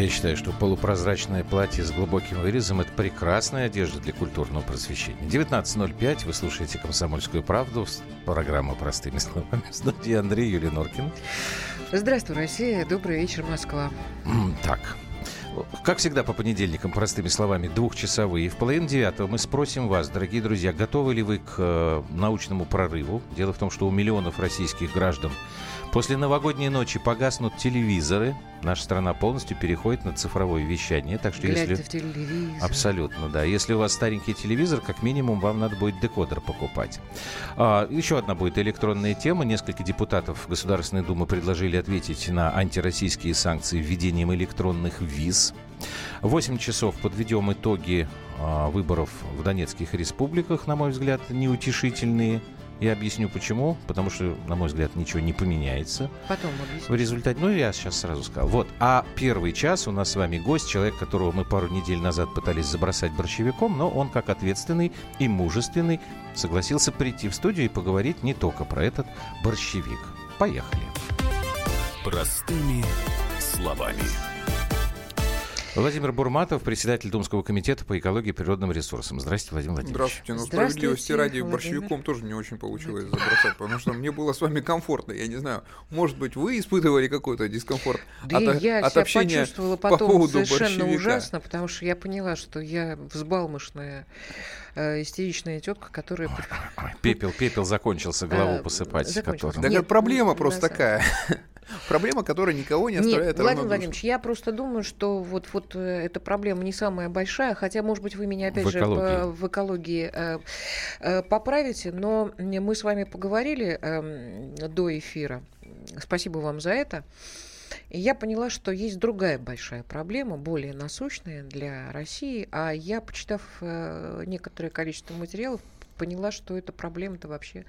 Я считаю, что полупрозрачное платье с глубоким вырезом – это прекрасная одежда для культурного просвещения. 19.05, вы слушаете «Комсомольскую правду», программа «Простыми словами». В студии Андрей Юрий Норкин. Здравствуй, Россия. Добрый вечер, Москва. Так, как всегда, по понедельникам, простыми словами, двухчасовые. В половине девятого мы спросим вас, дорогие друзья, готовы ли вы к э, научному прорыву? Дело в том, что у миллионов российских граждан После новогодней ночи погаснут телевизоры. Наша страна полностью переходит на цифровое вещание. Так что Глядьте если... в телевизор. Абсолютно, да. Если у вас старенький телевизор, как минимум вам надо будет декодер покупать. А, еще одна будет электронная тема. Несколько депутатов Государственной Думы предложили ответить на антироссийские санкции введением электронных виз. 8 часов подведем итоги а, выборов в Донецких республиках, на мой взгляд, неутешительные. Я объясню почему. Потому что, на мой взгляд, ничего не поменяется. Потом В объясню. результате, ну, я сейчас сразу сказал. Вот. А первый час у нас с вами гость, человек, которого мы пару недель назад пытались забросать борщевиком, но он, как ответственный и мужественный, согласился прийти в студию и поговорить не только про этот борщевик. Поехали. Простыми словами. Владимир Бурматов, председатель Думского комитета по экологии и природным ресурсам. Здравствуйте, Владимир Владимирович. Здравствуйте. Ну, Здравствуйте, справедливости ради, Владимир. борщевиком тоже не очень получилось забросать, потому что мне было с вами комфортно. Я не знаю, может быть, вы испытывали какой-то дискомфорт Да от, я от себя общения почувствовала по потом поводу совершенно борщевика. ужасно, потому что я поняла, что я взбалмошная, э, истеричная тетка, которая... Ой, Пепел, пепел закончился, голову Э, посыпать. закончился. которым. Да Нет, проблема ну, просто такая. Проблема, которая никого не Нет, оставляет Владимир равнодушным. Владимирович, я просто думаю, что вот, вот э, эта проблема не самая большая, хотя, может быть, вы меня опять В же экологии. по- в экологии э, э, поправите, но мы с вами поговорили эм, до эфира. Спасибо вам за это. И я поняла, что есть другая большая проблема, более насущная для России. А я, почитав э, некоторое количество материалов, поняла, что эта проблема-то вообще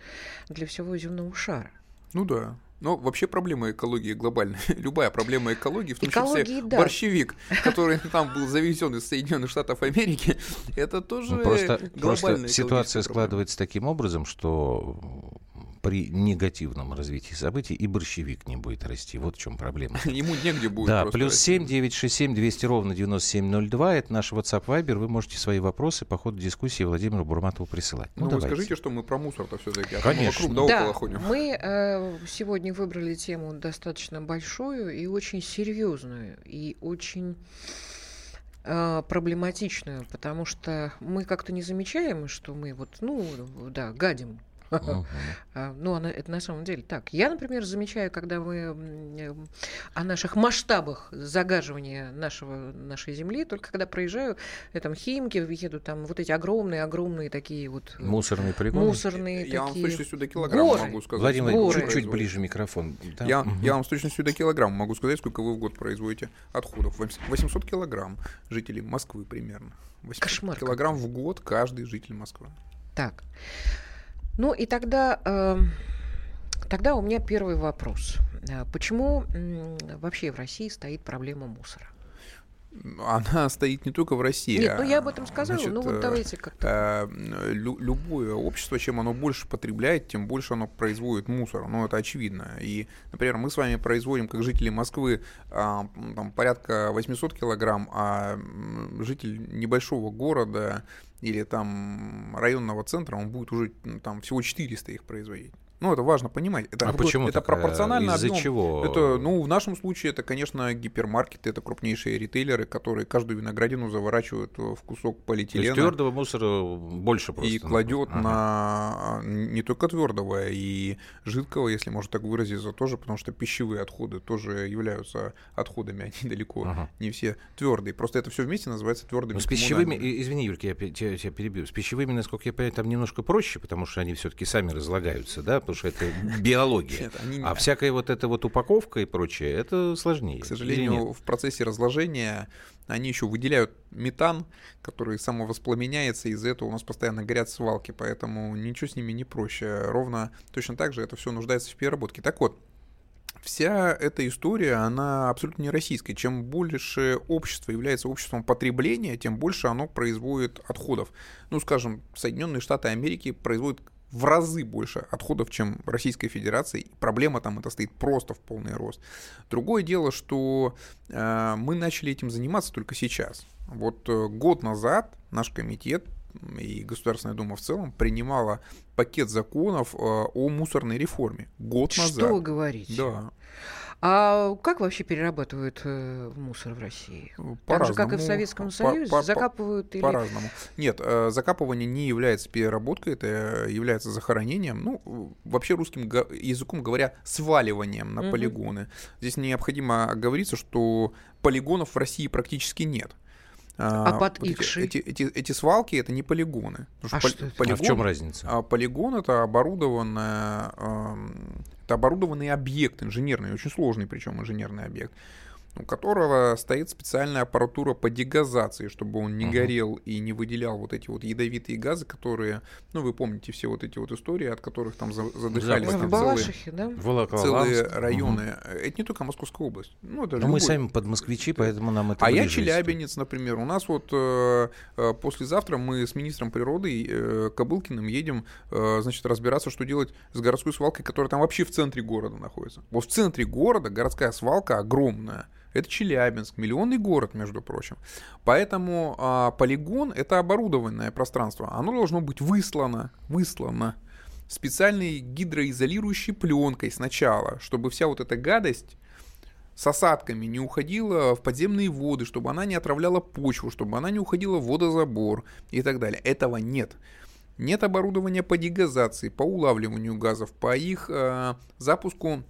для всего земного шара. Ну да. Но вообще проблема экологии глобальная. Любая проблема экологии, в том Экологии, числе да. борщевик, который там был завезен из Соединенных Штатов Америки, это тоже Ну, просто, глобальная просто ситуация проблема. складывается таким образом, что при негативном развитии событий и борщевик не будет расти. Вот в чем проблема. Ему негде будет Да, просто плюс расти. 7 967 200 ровно 9702. Это наш WhatsApp Viber. Вы можете свои вопросы по ходу дискуссии Владимиру Бурматову присылать. Ну, вы давайте. скажите, что мы про мусор-то все-таки, а Конечно. вокруг да, Да, около ходим. мы э, сегодня выбрали тему достаточно большую и очень серьезную, и очень э, проблематичную, потому что мы как-то не замечаем, что мы вот, ну, да, гадим. А, Ну, это на самом деле так. Я, например, замечаю, когда мы э, о наших масштабах загаживания нашего, нашей земли, только когда проезжаю, я там Химки, еду там вот эти огромные-огромные такие вот э, Мусорный полигон. мусорные Я вам с такие. точностью до килограмма горы. могу сказать. Владимир Владимирович, чуть-чуть ближе микрофон. Да, Я, мгм. я вам с точностью до килограмма могу сказать, сколько вы в год производите отходов. Вось- 800 килограмм жителей Москвы примерно. 800 Кошмар килограмм в год каждый житель Москвы. Так. Ну и тогда, эм, тогда у меня первый вопрос. Э, Почему вообще в России стоит проблема мусора? Она стоит не только в России. Нет, ну я об а, этом сказала, значит, ну вот э, давайте как-то. э, лю- любое общество, чем оно больше потребляет, тем больше оно производит мусор. Ну, это очевидно. И, например, мы с вами производим, как жители Москвы, а, там, порядка 800 килограмм, а житель небольшого города или там районного центра, он будет уже м, там всего 400 их производить. Ну, это важно понимать. Это, А почему это так? А пропорционально Из-за объёму. чего? Это, ну, в нашем случае это, конечно, гипермаркеты, это крупнейшие ритейлеры, которые каждую виноградину заворачивают в кусок То есть полиэтилена твердого мусора больше просто. и кладет Ага. на не только твердого, и жидкого, если можно так выразиться, тоже, потому что пищевые отходы тоже являются отходами, они далеко Ага. не все твердые. Просто это все вместе называется твердыми. Ну, с пищевыми, извини, Юрка, я тебя, тебя перебью. С пищевыми, насколько я понимаю, там немножко проще, потому что они все-таки сами разлагаются, да, потому что это биология. Нет, они- А всякая вот эта вот упаковка и прочее, это сложнее. К сожалению, в процессе разложения они еще выделяют метан, который самовоспламеняется, из-за этого у нас постоянно горят свалки, поэтому ничего с ними не проще. Ровно точно так же это все нуждается в переработке. Так вот, вся эта история, она абсолютно не российская. Чем больше общество является обществом потребления, тем больше оно производит отходов. Ну, скажем, Соединенные Штаты Америки производят в разы больше отходов, чем Российская Федерация. И проблема там это стоит просто в полный рост. Другое дело, что э, мы начали этим заниматься только сейчас. Вот э, год назад наш комитет и Государственная Дума в целом принимала пакет законов э, о мусорной реформе. Год Что назад. вы говорите? Да. А как вообще перерабатывают э, мусор в России? Так же, как и в Советском По- Союзе? по- по- Закапывают или... По-разному. Нет, э, закапывание не является переработкой, это является захоронением. Ну, вообще русским го- языком говоря, сваливанием на Мгм. полигоны. Здесь необходимо оговориться, что полигонов в России практически нет. А под эти, Икшей? эти, эти, эти свалки это не полигоны. А пол- что это? А в полигон- чем разница? а полигон это оборудованная, эм, это оборудованный объект инженерный, очень сложный причем инженерный объект, у которого стоит специальная аппаратура по дегазации, чтобы он не Мгм. горел и не выделял вот эти вот ядовитые газы, которые, ну вы помните все вот эти вот истории, от которых там за- задыхались. В там целые, Балашихе, да? Волоколамск. целые районы. Это не только Московская область. Ну, это Но мы любой- сами под москвичи, поэтому нам это а я челябинец, например. У нас вот э, э, послезавтра мы с министром природы э, Кобылкиным едем, э, значит, разбираться, что делать с городской свалкой, которая там вообще в центре города находится. Вот в центре города городская свалка огромная. Это Челябинск, миллионный город, между прочим. Поэтому а, полигон — это оборудованное пространство. Оно должно быть выслано, выслано специальной гидроизолирующей пленкой сначала, чтобы вся вот эта гадость с осадками не уходила в подземные воды, чтобы она не отравляла почву, чтобы она не уходила в водозабор и так далее. Этого нет. Нет оборудования по дегазации, по улавливанию газов, по их э, запуску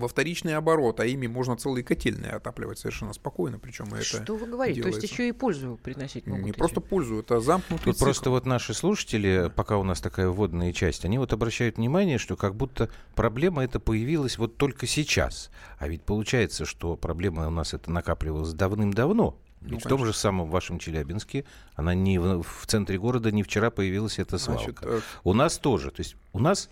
во вторичный оборот, а ими можно целые котельные отапливать совершенно спокойно, причем это Что вы говорите? То есть делается. еще и пользу приносить могут не эти- просто пользу, это замкнутый Тут цикл. просто вот наши слушатели, пока у нас такая вводная часть, они вот обращают внимание, что как будто проблема эта появилась вот только сейчас. А ведь получается, что проблема у нас это накапливалась давным-давно. Ведь Ну, в том же самом вашем Челябинске она не в, в центре города не вчера появилась эта свалка. Значит, э, У нас тоже. То есть у нас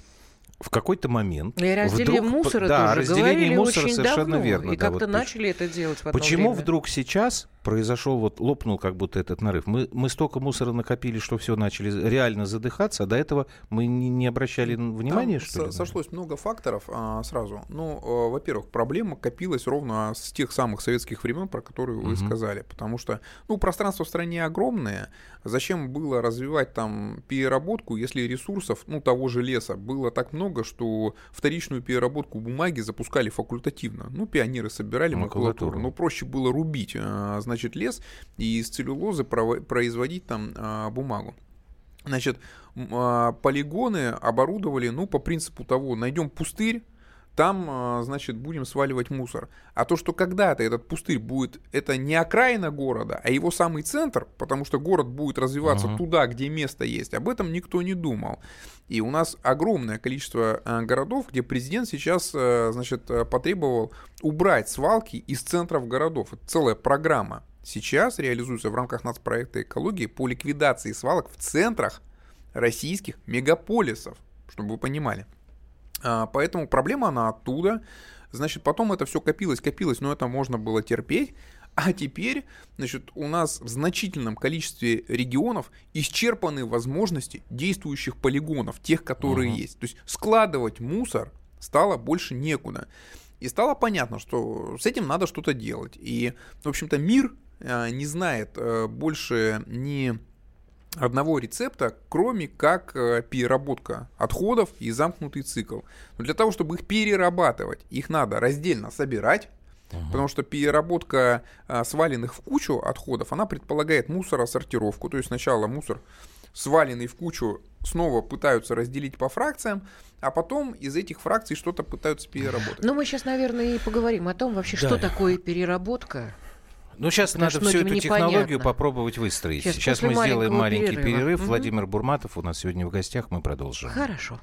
в какой-то момент... И о разделе вдруг- мусора да, тоже разделении говорили мусора очень совершенно давно. верно. И да, как-то вот начали это делать в одно Почему время. вдруг сейчас произошел, вот лопнул как будто этот нарыв? Мы, мы столько мусора накопили, что все начали реально задыхаться, а до этого мы не, не обращали внимания, Там что ли? со- сошлось много факторов а, сразу. Ну, э, во-первых, проблема копилась ровно с тех самых советских времен, про которые вы Мгм. сказали. Потому что, ну, пространство в стране огромное. Зачем было развивать там переработку, если ресурсов, ну, того же леса было так много, что вторичную переработку бумаги запускали факультативно. Ну, пионеры собирали макулатуру. Макулатуру. Но проще было рубить, а, значит, лес и из целлюлозы производить там а, бумагу. Значит, а, полигоны оборудовали, ну, по принципу того, найдем пустырь, там, а, значит, будем сваливать мусор. А то, что когда-то этот пустырь будет, это не окраина города, а его самый центр, потому что город будет развиваться Мгм. туда, где место есть, об этом никто не думал. И у нас огромное количество а, городов, где президент сейчас, а, значит, потребовал убрать свалки из центров городов. Это целая программа. Сейчас реализуется в рамках нацпроекта экологии по ликвидации свалок в центрах российских мегаполисов, чтобы вы понимали. А, Поэтому проблема она оттуда. Значит, потом это все копилось, копилось, но это можно было терпеть. А теперь, значит, у нас в значительном количестве регионов исчерпаны возможности действующих полигонов, тех, которые Мгм. есть. То есть складывать мусор стало больше некуда. И стало понятно, что с этим надо что-то делать. И, в общем-то, мир э, не знает э, больше ни одного рецепта, кроме как э, переработка отходов и замкнутый цикл. Но для того, чтобы их перерабатывать, их надо раздельно собирать, потому что переработка а, сваленных в кучу отходов, она предполагает мусоросортировку, то есть сначала мусор сваленный в кучу снова пытаются разделить по фракциям, а потом из этих фракций что-то пытаются переработать. Ну, мы сейчас, наверное, и поговорим о том вообще, Да. что такое переработка. Ну, сейчас Потому надо что всю эту технологию непонятно. попробовать выстроить. Сейчас, Сейчас, мы сделаем маленький перерыва. перерыв. Мгм. Владимир Бурматов у нас сегодня в гостях. Мы продолжим. Хорошо.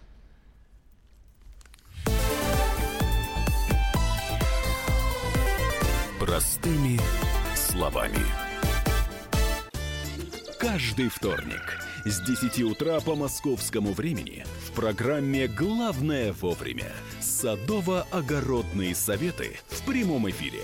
Простыми словами. Каждый вторник с 10 утра по московскому времени в программе «Главное вовремя» садово-огородные советы в прямом эфире.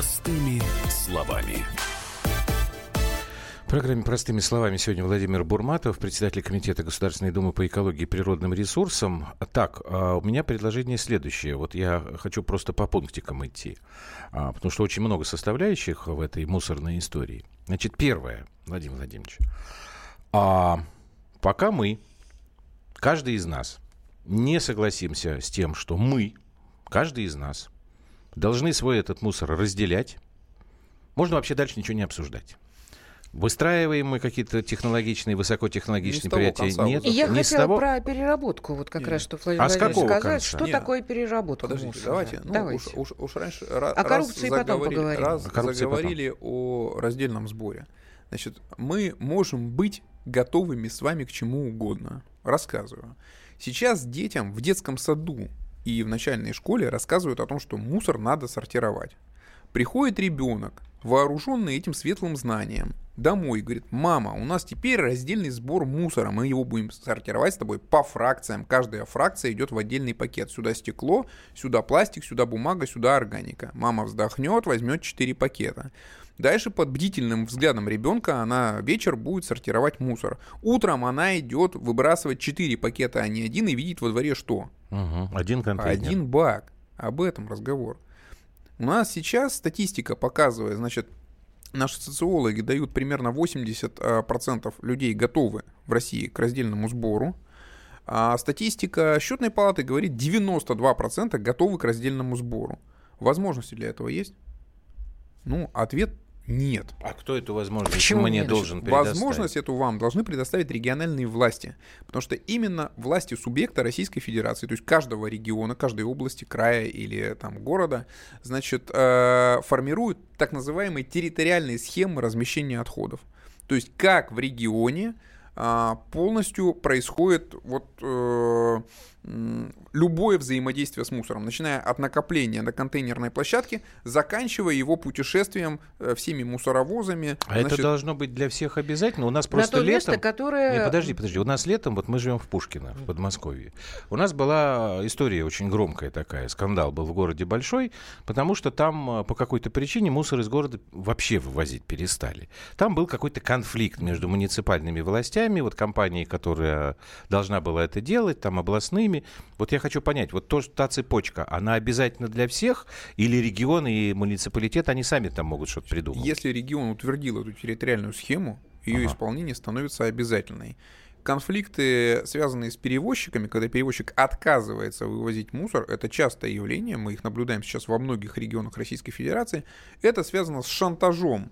Простыми словами. В программе «Простыми словами» сегодня Владимир Бурматов, председатель Комитета Государственной Думы по экологии и природным ресурсам. Так, а у меня предложение следующее. Вот я хочу просто по пунктикам идти, а, потому что очень много составляющих в этой мусорной истории. Значит, первое, Владимир Владимирович. А пока мы, каждый из нас, не согласимся с тем, что мы, каждый из нас, должны свой этот мусор разделять, можно вообще дальше ничего не обсуждать. Выстраиваем мы какие-то технологичные, высокотехнологичные предприятия? Нет. И я не хотела того... про переработку, вот как Нет. раз, что Владимир а Владимирович сказать. Конца? Что Нет. такое переработка Подождите, мусора? давайте. Ну, давайте. Уж, уж, уж раньше О коррупции раз потом заговорили, поговорим. Раз О коррупции заговорили о раздельном сборе. Значит, мы можем быть готовыми с вами к чему угодно. Рассказываю. Сейчас детям в детском саду и в начальной школе рассказывают о том, что мусор надо сортировать. Приходит ребенок, вооруженный этим светлым знанием, домой и говорит, мама, у нас теперь раздельный сбор мусора, мы его будем сортировать с тобой по фракциям. Каждая фракция идет в отдельный пакет. Сюда стекло, сюда пластик, сюда бумага, сюда органика. Мама вздохнет, возьмет 4 пакета. Дальше под бдительным взглядом ребенка она вечер будет сортировать мусор. Утром она идет выбрасывать 4 пакета, а не один, и видит во дворе что? Угу. Один контейнер. Один бак. Об этом разговор. У нас сейчас статистика показывает, значит, наши социологи дают примерно 80% людей готовы в России к раздельному сбору. А статистика счетной палаты говорит 92% готовы к раздельному сбору. Возможности для этого есть? Ну, ответ нет. А кто эту возможность Почему мне нет? должен предоставить? Возможность эту вам должны предоставить региональные власти. Потому что именно власти субъекта Российской Федерации, то есть каждого региона, каждой области, края или там города, значит, э, формируют так называемые территориальные схемы размещения отходов. То есть как в регионе э, полностью происходит вот э, любое взаимодействие с мусором, начиная от накопления на контейнерной площадке, заканчивая его путешествием э, всеми мусоровозами. А это должно быть для всех обязательно? У нас просто то летом... место, которое... Не, подожди, подожди. У нас летом, вот мы живем в Пушкино, в Подмосковье. У нас была история очень громкая такая. Скандал был в городе большой, потому что там э, по какой-то причине мусор из города вообще вывозить перестали. Там был какой-то конфликт между муниципальными властями, вот компанией, которая должна была это делать, там областными. Вот я хочу понять, вот то, та цепочка, она обязательно для всех, или регионы и муниципалитет, они сами там могут что-то придумать? Если регион утвердил эту территориальную схему, ее Ага. исполнение становится обязательной. Конфликты, связанные с перевозчиками, когда перевозчик отказывается вывозить мусор, это частое явление, мы их наблюдаем сейчас во многих регионах Российской Федерации, это связано с шантажом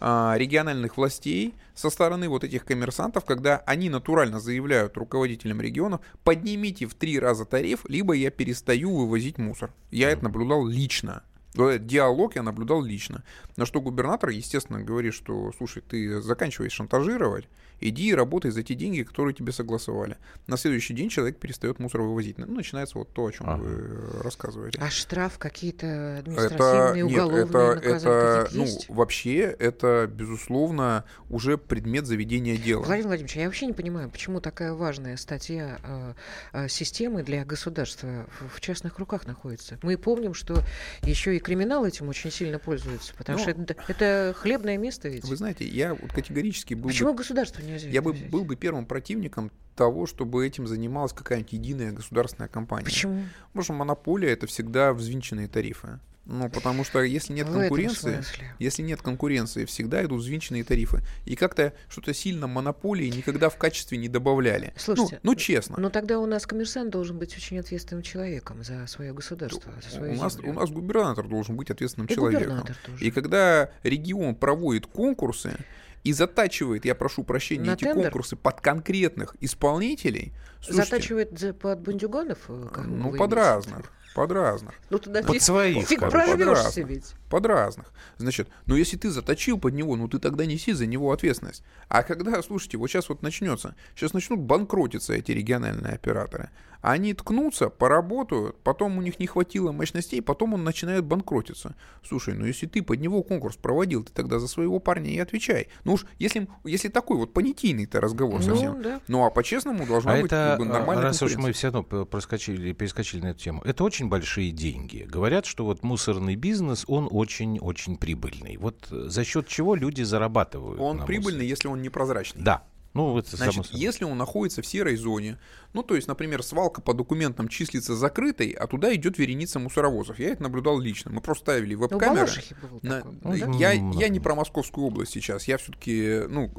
региональных властей со стороны вот этих коммерсантов, когда они натурально заявляют руководителям регионов, поднимите в три раза тариф, либо я перестаю вывозить мусор. Я это наблюдал лично. Этот диалог я наблюдал лично. На что губернатор, естественно, говорит, что, слушай, ты заканчиваешь шантажировать, иди и работай за те деньги, которые тебе согласовали. На следующий день человек перестает мусор вывозить. Ну, начинается вот то, о чем Ага. вы рассказываете. А штраф какие-то Это, административные, нет, уголовные это, наказания это, какие-то ну, есть? вообще, это, безусловно, уже предмет заведения дела. Владимир Владимирович, я вообще не понимаю, почему такая важная статья э, э, системы для государства в, в частных руках находится. Мы помним, что еще и криминал этим очень сильно пользуется, потому Ну, что это, это хлебное место ведь. Вы знаете, я вот категорически был Почему бы, государство я бы взять? был бы первым противником того, чтобы этим занималась какая-нибудь единая государственная компания. Почему? Потому что монополия это всегда взвинченные тарифы. Ну, потому что если нет В конкуренции, если нет конкуренции, всегда идут взвинченные тарифы. И как-то что-то сильно монополии никогда в качестве не добавляли. Слушайте, ну, ну честно. Но тогда у нас коммерсант должен быть очень ответственным человеком за свое государство, за свою у, нас, у нас губернатор должен быть ответственным И человеком. губернатор тоже. И когда регион проводит конкурсы, и затачивает, я прошу прощения, На эти тендер? конкурсы под конкретных исполнителей, слушайте, Затачивает за- под бандюганов? э, ну, под имеете? разных, под разных. Ну, тогда Под фиг, своих, фиг прорвешься ведь. Под разных. Значит, но если ты заточил под него, ну ты тогда неси за него ответственность. А когда, слушайте, вот сейчас вот начнется, сейчас начнут банкротиться эти региональные операторы. Они ткнутся, поработают, потом у них не хватило мощностей, потом он начинает банкротиться. Слушай, ну если ты под него конкурс проводил, ты тогда за своего парня и отвечай. Ну уж если, если такой вот понятийный-то разговор Ну, совсем. да. Ну а по-честному должна А быть это, как бы, нормальная раз уж мы все равно проскочили, перескочили на эту тему, это очень большие деньги. Говорят, что вот мусорный бизнес, он очень-очень прибыльный. Вот э, за счет чего люди зарабатывают? Он прибыльный, если он непрозрачный. Да. Ну, это само Значит, собой. если он находится в серой зоне, ну, то есть, например, свалка по документам числится закрытой, а туда идет вереница мусоровозов. Я это наблюдал лично. Мы просто ставили Ну, веб-камеры. Было На- Ну, да? да. я, я не про Московскую область сейчас, я все-таки, ну,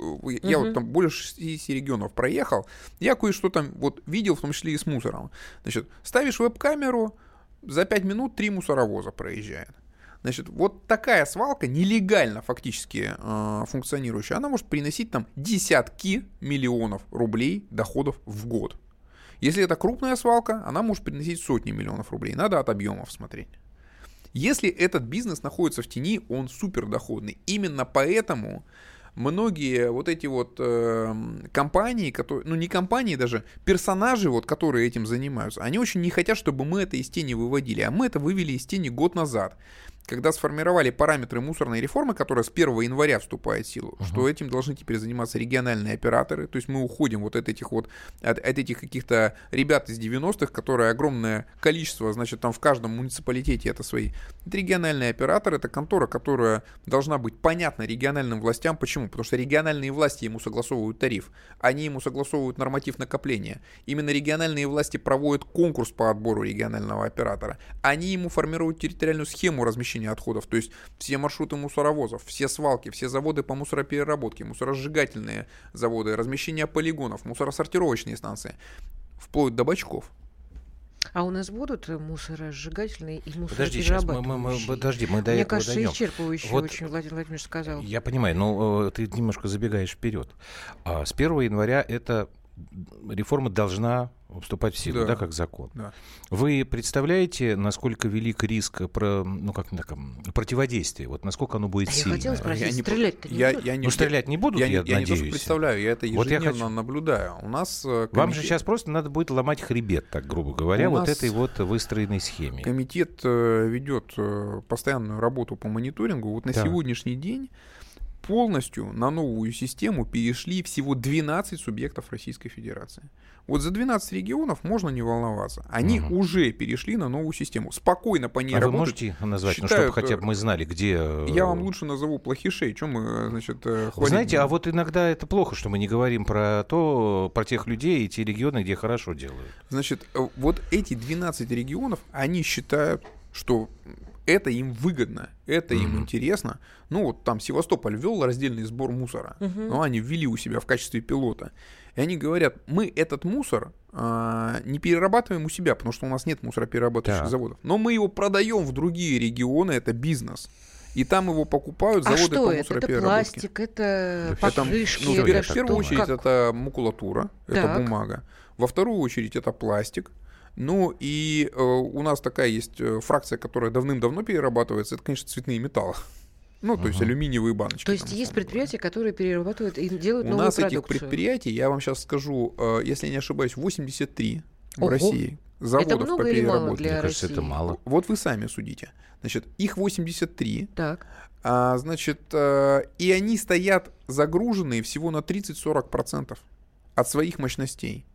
я Мгм. вот там больше 60 регионов проехал, я кое-что там вот видел, в том числе и с мусором. Значит, ставишь веб-камеру, за 5 минут три мусоровоза проезжает. Значит, вот такая свалка, нелегально фактически э, функционирующая, она может приносить там десятки миллионов рублей доходов в год. Если это крупная свалка, она может приносить сотни миллионов рублей. Надо от объемов смотреть. Если этот бизнес находится в тени, он супер доходный. Именно поэтому многие вот эти вот э, компании, которые, ну не компании даже, персонажи, вот, которые этим занимаются, они очень не хотят, чтобы мы это из тени выводили. А мы это вывели из тени год назад когда сформировали параметры мусорной реформы, которая с 1 января вступает в силу, что этим должны теперь заниматься региональные операторы, то есть мы уходим вот от этих вот, от, от этих каких-то ребят из 90-х, которые огромное количество, значит, там в каждом муниципалитете это свои. Это региональные операторы, это контора, которая должна быть понятна региональным властям. Почему? Потому что региональные власти ему согласовывают тариф, они ему согласовывают норматив накопления. Именно региональные власти проводят конкурс по отбору регионального оператора. Они ему формируют территориальную схему размещения отходов, то есть все маршруты мусоровозов, все свалки, все заводы по мусоропереработке, мусоросжигательные заводы, размещение полигонов, мусоросортировочные станции, вплоть до бачков. А у нас будут мусоросжигательные и Подожди, сейчас мы, мы- мы- мусороперерабатывающие? подожди, мы до Мне этого кажется, дойдем. исчерпывающе Вот- очень Владимир Владимирович сказал. Я понимаю, но э, ты немножко забегаешь вперед. А с 1 января эта реформа должна вступать в силу, да, Да. как закон. Да. Вы представляете, насколько велик риск про, ну, как, так, противодействия? Вот насколько оно будет А я сильное? хотела спросить, Я не- стрелять-то не я, будут? я не, Ну, стрелять не будут, я, я, не- я не то, что надеюсь. представляю, я это Вот я ежедневно хочу- наблюдаю. У нас э, Вам же комитет- сейчас просто надо будет ломать хребет, так грубо говоря, У вот нас этой вот выстроенной схеме. Комитет э, ведет э, постоянную работу по мониторингу. Вот на Да. сегодняшний день полностью на новую систему перешли всего 12 субъектов Российской Федерации. Вот за 12 регионов можно не волноваться. Они Мгм. уже перешли на новую систему. Спокойно по ней А вы работать. можете назвать, ну, считают, чтобы хотя бы э, мы знали, где... э, Я вам лучше назову плохишей. Чем мы, э, значит, э, Вы хвалить знаете, а вот иногда это плохо, что мы не говорим про то, про тех людей и те регионы, где хорошо делают. Значит, э, вот эти 12 регионов, они считают, что это им выгодно, это им Мгм. интересно. Ну, вот там Севастополь ввел раздельный сбор мусора, Мгм. но они ввели у себя в качестве пилота. И они говорят, мы этот мусор а, не перерабатываем у себя, потому что у нас нет мусороперерабатывающих Так. заводов. Но мы его продаем в другие регионы, это бизнес. И там его покупают А заводы что по это? Это пластик, это Да Это, покрышки, ну, в, первую очередь как? это макулатура, это Так. бумага. Во вторую очередь это пластик. Ну и э, у нас такая есть э, фракция, которая давным-давно перерабатывается. Это, конечно, цветные металлы. Ну, то есть Ага. алюминиевые баночки. То есть там, есть предприятия, которые перерабатывают и делают говоря. У новую нас этих предприятий, я вам сейчас скажу, э, если я не ошибаюсь, 83 в Ого. России заводов Это много по или мало переработке. для Мне кажется, это России? мало. Вот вы сами судите. Значит, их 83, Так. а, значит, э, и они стоят загруженные всего на 30-40% от своих мощностей.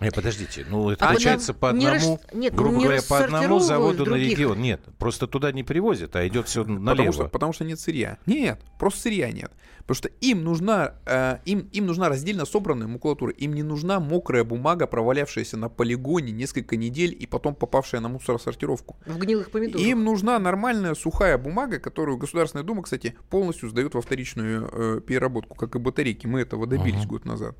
Э, подождите, ну это А получается по одному, рас- нет, грубо не говоря, по одному заводу на других. регион. Нет, просто туда не привозят, а идет все налево. Потому что, потому что нет сырья. Нет, просто сырья нет. Потому что им нужна, э, им, им нужна раздельно собранная макулатура. Им не нужна мокрая бумага, провалявшаяся на полигоне несколько недель и потом попавшая на мусоросортировку. В гнилых помидорах. Им нужна нормальная сухая бумага, которую Государственная Дума, кстати, полностью сдает во вторичную э, переработку, как и батарейки. Мы этого добились Ага. год назад.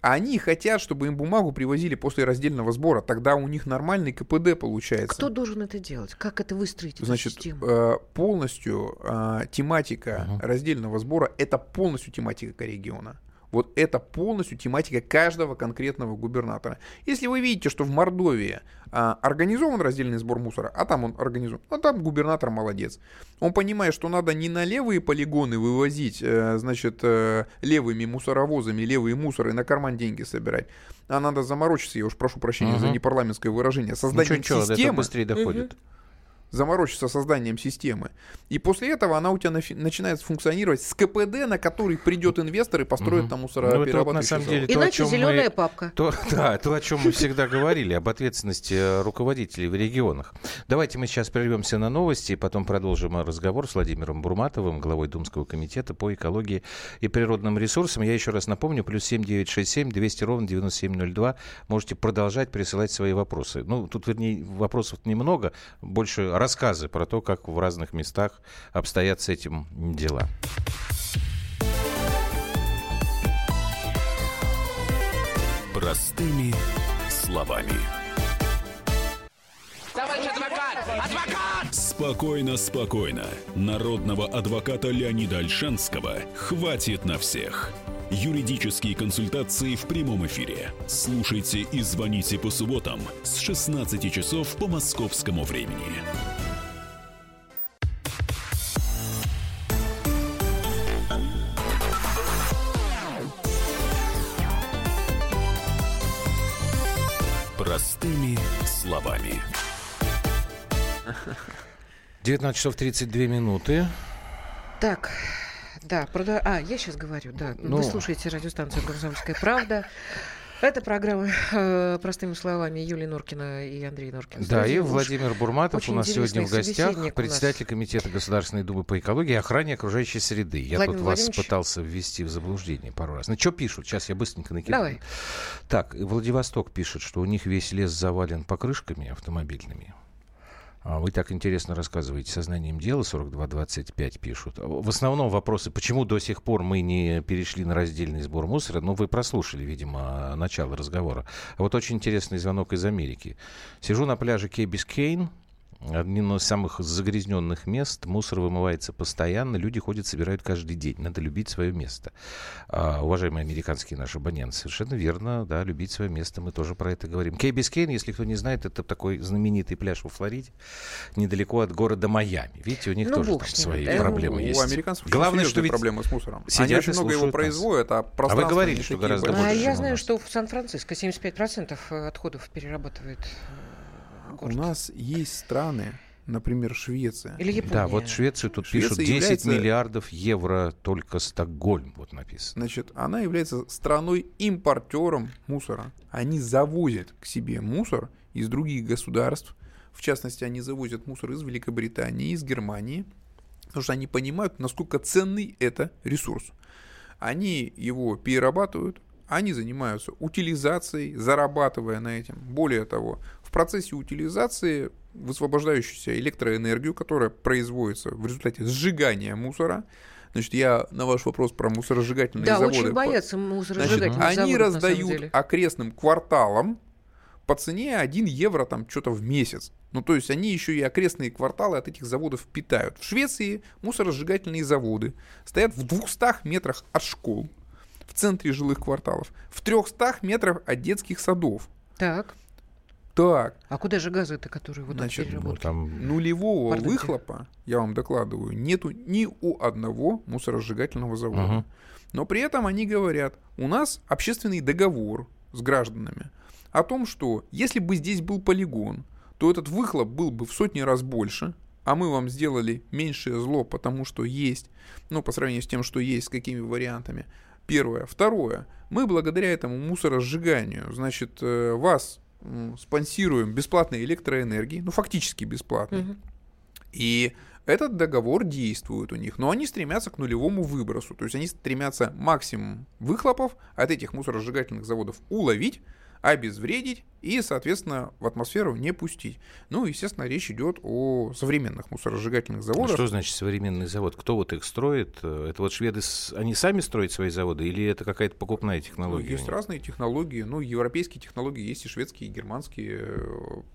Они хотят, чтобы им бумагу привозили после раздельного сбора. Тогда у них нормальный КПД получается. Кто должен это делать? Как это выстроить? эту Значит, систему? э, полностью э, тематика Мгм. раздельного сбора это полностью тематика региона. Вот это полностью тематика каждого конкретного губернатора. Если вы видите, что в Мордовии а, организован раздельный сбор мусора, а там он организован, а там губернатор молодец. Он понимает, что надо не на левые полигоны вывозить, э, значит, э, левыми мусоровозами левые мусоры и на карман деньги собирать, а надо заморочиться, я уж прошу прощения за Мгм. непарламентское выражение, созданием Ничего, ничего, это быстрее доходит. Заморочиться созданием системы. И после этого она у тебя нафи- начинает функционировать с КПД, на который придет инвестор и построит Мгм. там Ну, мусороперерабатывающий вот на самом завод. деле то, о Иначе чем мы- зеленая папка. То, да, то, о чем мы всегда говорили, об ответственности э, руководителей в регионах. Давайте мы сейчас прервемся на новости и потом продолжим разговор с Владимиром Бурматовым, главой Думского комитета по экологии и природным ресурсам. Я еще раз напомню, плюс 7967 200 ровно 9702. Можете продолжать присылать свои вопросы. Ну, тут, вернее, вопросов немного, больше рассказы про то, как в разных местах обстоят с этим дела. Простыми словами. Товарищ адвокат! Адвокат! Спокойно, спокойно. Народного адвоката Леонида Альшанского хватит на всех. Юридические консультации в прямом эфире. Слушайте и звоните по субботам с 16 часов по московскому времени. Простыми словами. 19 часов 32 минуты. Так, да, прода- а, я сейчас говорю, да. Ну. Вы слушаете радиостанцию «Комсомольская правда». Это программа э, «Простыми словами» Юлии Норкина и Андрей Норкин. Да, и. Владимир Бурматов очень у нас сегодня в гостях, у нас. председатель Комитета Государственной Думы по экологии и охране окружающей среды. Я Владимир тут вас Владимирович. пытался ввести в заблуждение пару раз. Ну, что пишут? Сейчас я быстренько накидаю. Давай. Так, Владивосток пишет, что у них весь лес завален покрышками автомобильными. А Вы так интересно рассказываете со знанием дела, 42-25 пишут. В основном вопросы, почему до сих пор мы не перешли на раздельный сбор мусора, ну, вы прослушали, видимо, начало разговора. А вот очень интересный звонок из Америки. Сижу на пляже Кей-Бискейн, одним из самых загрязненных мест. Мусор вымывается постоянно, люди ходят, собирают каждый день. Надо любить свое место. А, уважаемые американские наши абоненты, совершенно верно, да, любить свое место, мы тоже про это говорим. Кей Бискейн, если кто не знает, это такой знаменитый пляж во Флориде, недалеко от города Майами. Видите, у них Ну, тоже там свои Э, проблемы у есть. американцев очень Главное, что ведь проблемы с мусором. Они сидят и очень много его производят, а пространство говорили, не что гораздо большие. А больше, я у знаю, что в Сан-Франциско 75% отходов перерабатывает э, У город. нас есть страны, например, Швеция. Или Япония. Да, вот Швецию тут Швеция пишут 10 является- миллиардов евро только Стокгольм, вот написано. Значит, она является страной-импортером мусора. Они завозят к себе мусор из других государств. В частности, они завозят мусор из Великобритании, из Германии, потому что они понимают, насколько ценный это ресурс. Они его перерабатывают, они занимаются утилизацией, зарабатывая на этом. Более того, в процессе утилизации высвобождающуюся электроэнергию, которая производится в результате сжигания мусора, Значит, я на ваш вопрос про мусоросжигательные Да, заводы. очень по- боятся мусоросжигательных они заводов, на самом раздают деле. окрестным кварталам по цене 1 евро там что-то в месяц. Ну, то есть они еще и окрестные кварталы от этих заводов питают. В Швеции мусоросжигательные заводы стоят в 200 метрах от школ, центре жилых кварталов, в 300 метрах от детских садов. Так, Так, а куда же газы-то, которые вот Значит, так Ну, там нулевого Пардоньте. выхлопа, я вам докладываю, нету ни у одного мусоросжигательного завода. Мгм. Но при этом они говорят, у нас общественный договор с гражданами о том, что если бы здесь был полигон, то этот выхлоп был бы в сотни раз больше, а мы вам сделали меньшее зло, потому что есть, ну, по сравнению с тем, что есть, с какими вариантами. Первое. Второе. Мы благодаря этому мусоросжиганию, значит, э, вас спонсируем бесплатной электроэнергией, ну, фактически бесплатной. Мгм. И этот договор действует у них, но они стремятся к нулевому выбросу. То есть они стремятся максимум выхлопов от этих мусоросжигательных заводов уловить, обезвредить и, соответственно, в атмосферу не пустить. Ну, естественно, речь идет о современных мусоросжигательных А заводах. Что значит современный завод? Кто вот их строит? Э, Это вот шведы, они сами строят свои заводы или это какая-то покупная Ну, технология? у есть разные технологии. Ну, европейские технологии есть и шведские, и германские э,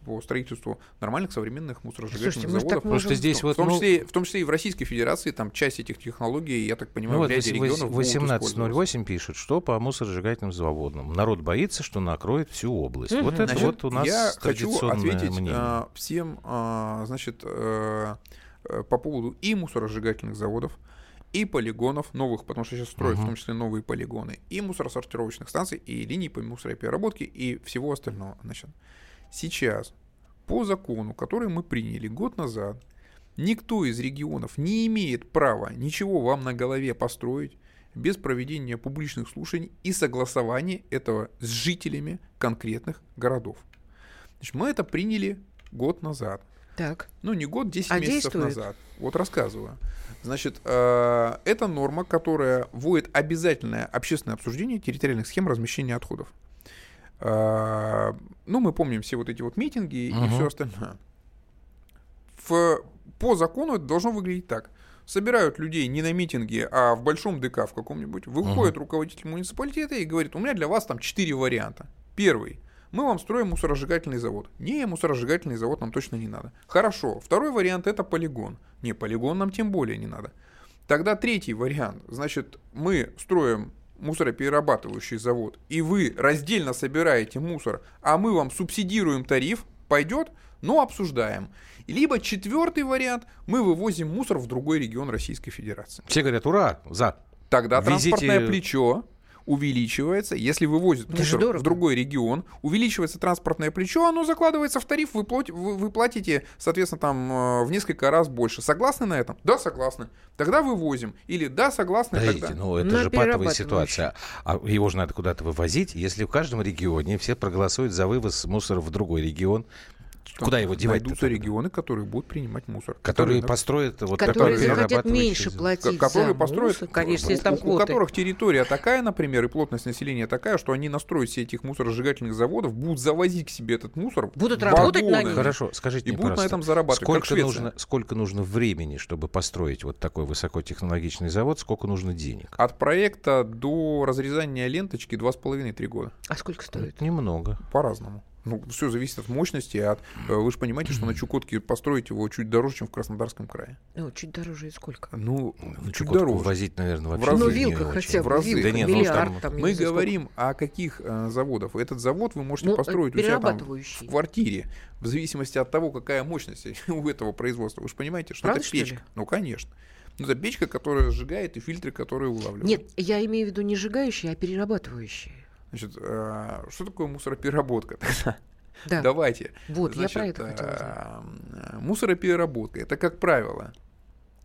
по строительству нормальных современных мусоросжигательных Слушайте, заводов. можем- Просто здесь В вот, том, ну, числе, в том числе и в Российской Федерации там часть этих технологий, я так ну понимаю, вот в ряде регионов будут использоваться. 1808 пишет, что по мусоросжигательным заводам. Народ боится, что накроет всю область. Вот это Значит, вот у нас я хочу ответить мнение. а, всем, а, значит, э, по поводу и мусоросжигательных заводов, и полигонов новых, потому что сейчас строят в Мгм. том числе новые полигоны, и мусоросортировочных станций, и линий по мусоропереработке, и всего остального. Значит, сейчас по закону, который мы приняли год назад, никто из регионов не имеет права ничего вам на голове построить без проведения публичных слушаний и согласования этого с жителями конкретных городов. Значит, мы это приняли год назад. Так. Ну, не год, 10 А месяцев действует? назад. Вот рассказываю. Значит, э, это норма, которая вводит обязательное общественное обсуждение территориальных схем размещения отходов. Э, ну, мы помним все вот эти вот митинги и Мгм. все остальное. В, по закону это должно выглядеть так. Собирают людей не на митинге, а в большом ДК в каком-нибудь. Выходит руководитель муниципалитета и говорит, у меня для вас там четыре варианта. Первый. Мы вам строим мусоросжигательный завод. Не, мусоросжигательный завод нам точно не надо. Хорошо. Второй вариант это полигон. Не, полигон нам тем более не надо. Тогда третий вариант. Значит, мы строим мусороперерабатывающий завод, и вы раздельно собираете мусор, а мы вам субсидируем тариф, пойдет, но обсуждаем. Либо четвертый вариант, мы вывозим мусор в другой регион Российской Федерации. Все говорят, ура, за. Тогда Везите- транспортное плечо увеличивается, если вывозят мусор в другой регион, увеличивается транспортное плечо, оно закладывается в тариф, вы, плати- вы, вы платите, соответственно, там э, в несколько раз больше. Согласны на этом? Да, согласны. Тогда вывозим. Или да, согласны, Подождите, тогда... ну это На же патовая ситуация. А его же надо куда-то вывозить. Если в каждом регионе все проголосуют за вывоз мусора в другой регион, куда его девать? Найдутся регионы, которые будут принимать мусор. Которые построят вот Которые такой захотят меньше платить Ко- которые построят, мусор, конечно, у, если там у- у которых территория такая, например, и плотность населения такая, что они настроят все этих мусоросжигательных заводов, будут завозить к себе этот мусор. Будут в работать на вагоны. них. Хорошо, скажите И мне, будут на этом зарабатывать, Сколько нужно, сколько нужно времени, чтобы построить вот такой высокотехнологичный завод? Сколько нужно денег? От проекта до разрезания ленточки 2,5-3 года. А сколько стоит? Это немного. По-разному. Ну, все зависит от мощности, от... э, Вы же понимаете, что на Чукотке построить его чуть дороже, чем в Краснодарском крае. Ну, чуть дороже и сколько? Ну, Ну, чуть Чукотку дороже. возить, наверное, вообще разы. Ну, вилка хотя В бы, разы. вилка, Да нет, ну, миллиард там- там. Мы знаю, сколько. говорим о каких э, заводах. Этот завод вы можете Ну, построить у себя там перерабатывающий. в квартире, в зависимости от того, какая мощность у этого производства. Вы же понимаете, что Правда, это что ли? печка. Ну, конечно. Ну, это печка, которая сжигает, и фильтры, которые улавливают. Нет, я имею в виду не сжигающие, а перерабатывающие. Значит, э, что такое мусоропереработка? тогда? Да, Давайте. вот, я Значит, про это хотела узнать. э, Мусоропереработка. Это, как правило,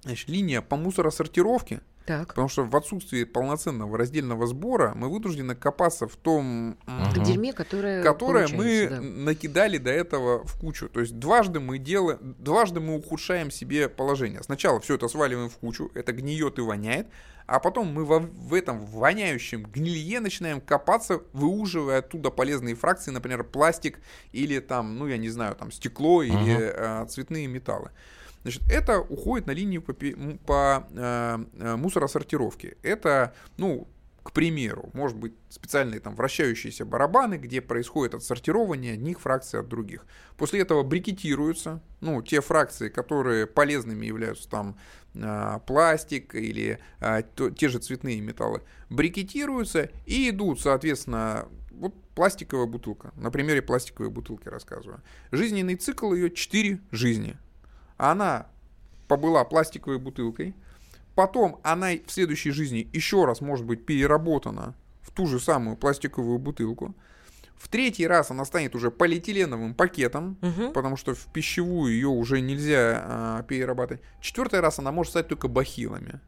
значит, линия по мусоросортировке, Так, потому что в отсутствии полноценного раздельного сбора мы вынуждены копаться в том, в дерьме, которое которое мы да. накидали до этого в кучу. То есть дважды мы делаем, дважды мы ухудшаем себе положение. Сначала все это сваливаем в кучу, это гниет и воняет, а потом мы во- в этом воняющем гнилье начинаем копаться, выуживая оттуда полезные фракции, например, пластик или там, ну я не знаю, там стекло или Мгм. э, цветные металлы. Значит, это уходит на линию по, по э, э, мусоросортировке. Это, ну, к примеру, может быть специальные там вращающиеся барабаны, где происходит отсортирование одних фракций от других. После этого брикетируются, ну, те фракции, которые полезными являются там а, пластик или а, то- те же цветные металлы, брикетируются и идут, соответственно, вот пластиковая бутылка. На примере пластиковой бутылки рассказываю. Жизненный цикл ее 4 жизни. Она побыла пластиковой бутылкой, потом она в следующей жизни еще раз может быть переработана в ту же самую пластиковую бутылку. В третий раз она станет уже полиэтиленовым пакетом, Мгм. потому что в пищевую ее уже нельзя а, перерабатывать. Четвертый раз она может стать только бахилами.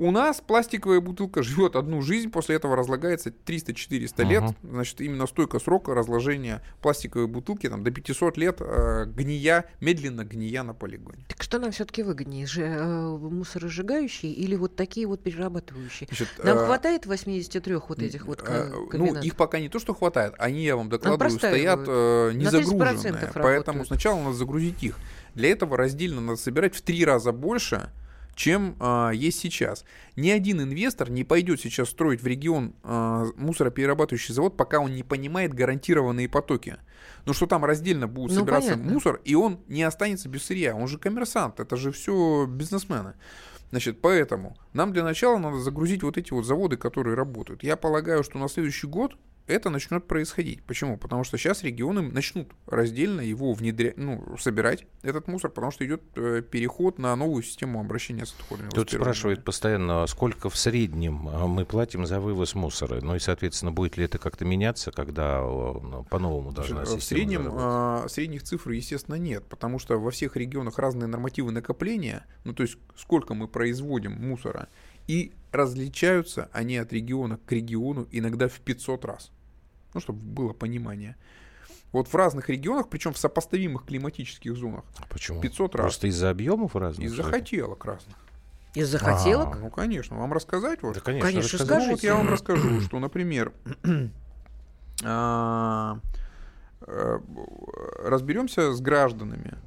У нас пластиковая бутылка живет одну жизнь, после этого разлагается 300-400 лет. Ага. Значит, именно стойка срока разложения пластиковой бутылки там, до 500 лет э, гния, медленно гния на полигоне. Так что нам все-таки выгоднее? Же, э, мусоросжигающие или вот такие вот перерабатывающие? Значит, Нам э, хватает 83 вот этих вот Э, ко- Ну, их пока не то, что хватает, они, я вам докладываю, стоят э, не На 30% загруженные. Поэтому работают. сначала надо загрузить их. Для этого раздельно надо собирать в три раза больше, чем а, есть сейчас. Ни один инвестор не пойдет сейчас строить в регион а, мусороперерабатывающий завод, пока он не понимает гарантированные потоки. Ну что там раздельно будет Ну, собираться понятно. мусор, и он не останется без сырья. Он же коммерсант, это же все бизнесмены. Значит, поэтому нам для начала надо загрузить вот эти вот заводы, которые работают. Я полагаю, что на следующий год это начнет происходить. Почему? Потому что сейчас регионы начнут раздельно его внедрять, ну, собирать этот мусор, потому что идет э, переход на новую систему обращения с отходами. Тут спрашивают постоянно, сколько в среднем а, мы платим за вывоз мусора. Ну и, соответственно, будет ли это как-то меняться, когда о, ну, по-новому должна в среднем а, средних цифр, естественно, нет, потому что во всех регионах разные нормативы накопления, ну то есть сколько мы производим мусора, и различаются они от региона к региону иногда в 500 раз. Ну, чтобы было понимание. Вот в разных регионах, причем в сопоставимых климатических зонах, А Почему? 500 раз. Просто из-за объемов разных? из-за хотелок разных. Из захотелок? А, ну, конечно. Вам рассказать? Вот? Да, конечно. Конечно, расскажи. Ну, вот я вам расскажу, что, например, а, э, разберемся с гражданами.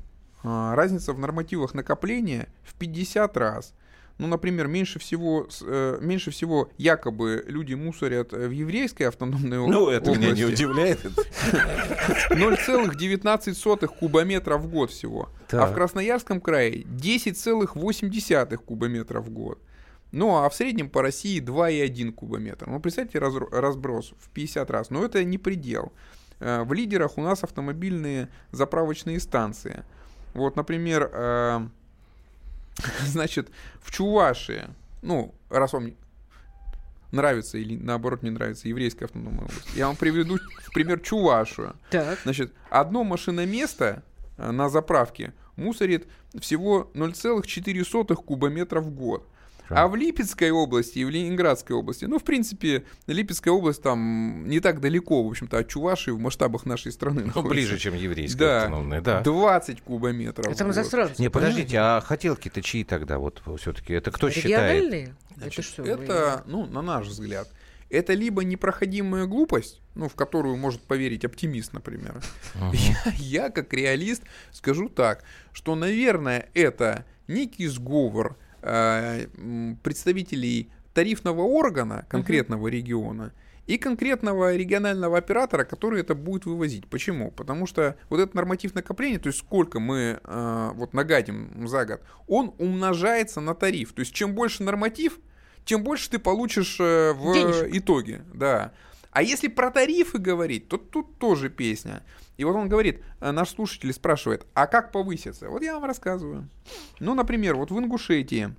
А, Разница в нормативах накопления в 50 раз. Ну, например, меньше всего, э, меньше всего якобы люди мусорят э, в еврейской автономной Ну, это меня не области. удивляет. 0,19 кубометра в год всего. А Так. в Красноярском крае 10,8 кубометра в год. Ну, а в среднем по России 2,1 кубометр. Ну, представьте разброс в 50 раз. Но это не предел. Э, В лидерах у нас автомобильные заправочные станции. Вот, например, значит, в Чувашии, ну, раз вам нравится или наоборот не нравится еврейская автономная область, я вам приведу в пример Чувашию. Так. Значит, одно машиноместо э, на заправке мусорит всего 0,4 кубометра в год. А в Липецкой области и в Ленинградской области, ну, в принципе, Липецкая область там не так далеко, в общем-то, от Чувашии в масштабах нашей страны. Ну, находится. ближе, чем еврейская Да, автономная, да. 20 кубометров. Это мы в за год. сразу. Не, подождите, а хотелки-то чьи тогда вот все-таки? Это кто считает? Региональные? Значит, это что? это, ну, на наш взгляд, это либо непроходимая глупость, ну, в которую может поверить оптимист, например. Я, я, как реалист, скажу так, что, наверное, это некий сговор представителей тарифного органа конкретного региона и конкретного регионального оператора, который это будет вывозить. Почему? Потому что вот этот норматив накопления, то есть сколько мы э, вот нагадим за год, он умножается на тариф. То есть чем больше норматив, тем больше ты получишь э, в Денежек. итоге. Да. А если про тарифы говорить, то тут тоже песня. И вот он говорит, э, наш слушатель спрашивает, а как повыситься? Вот я вам рассказываю. Ну, например, вот в Ингушетии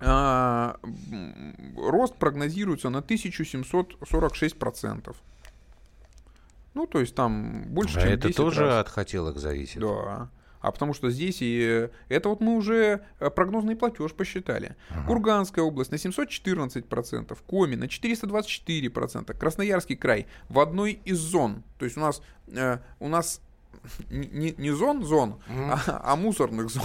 а, рост прогнозируется на 1746%. Ну, то есть там больше, А чем это 10 тоже раз. от хотелок зависит. Да. А потому что здесь и это вот мы уже э, прогнозный платеж посчитали. Курганская область на 714%, Коми на 424%, Красноярский край в одной из зон. То есть у нас э, у нас не, не- зон зон, а, а мусорных зон.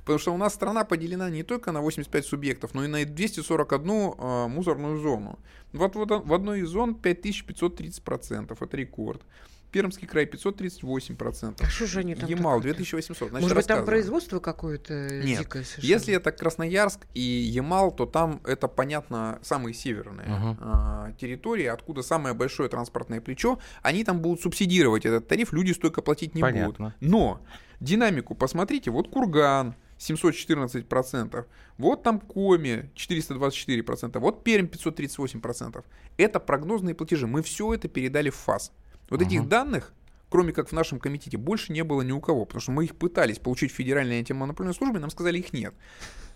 Потому что у нас страна поделена не только на 85 субъектов, но и на 241 э, мусорную зону. Вот, вот в одной из зон 5530%, это рекорд. Пермский край 538%. А что же они там Ямал такое-то? 2800. Значит, Может быть, там производство какое-то Нет. дикое совершенно? Если это Красноярск и Ямал, то там это, понятно, самые северные а, территории, откуда самое большое транспортное плечо. Они там будут субсидировать этот тариф, люди столько платить не Понятно. будут. Но динамику посмотрите, вот Курган 714%, вот там Коми 424%, вот Пермь 538%. Это прогнозные платежи. Мы все это передали в ФАС. Вот uh-huh. этих данных, кроме как в нашем комитете, больше не было ни у кого, потому что мы их пытались получить в Федеральной антимонопольной службе, нам сказали, их нет.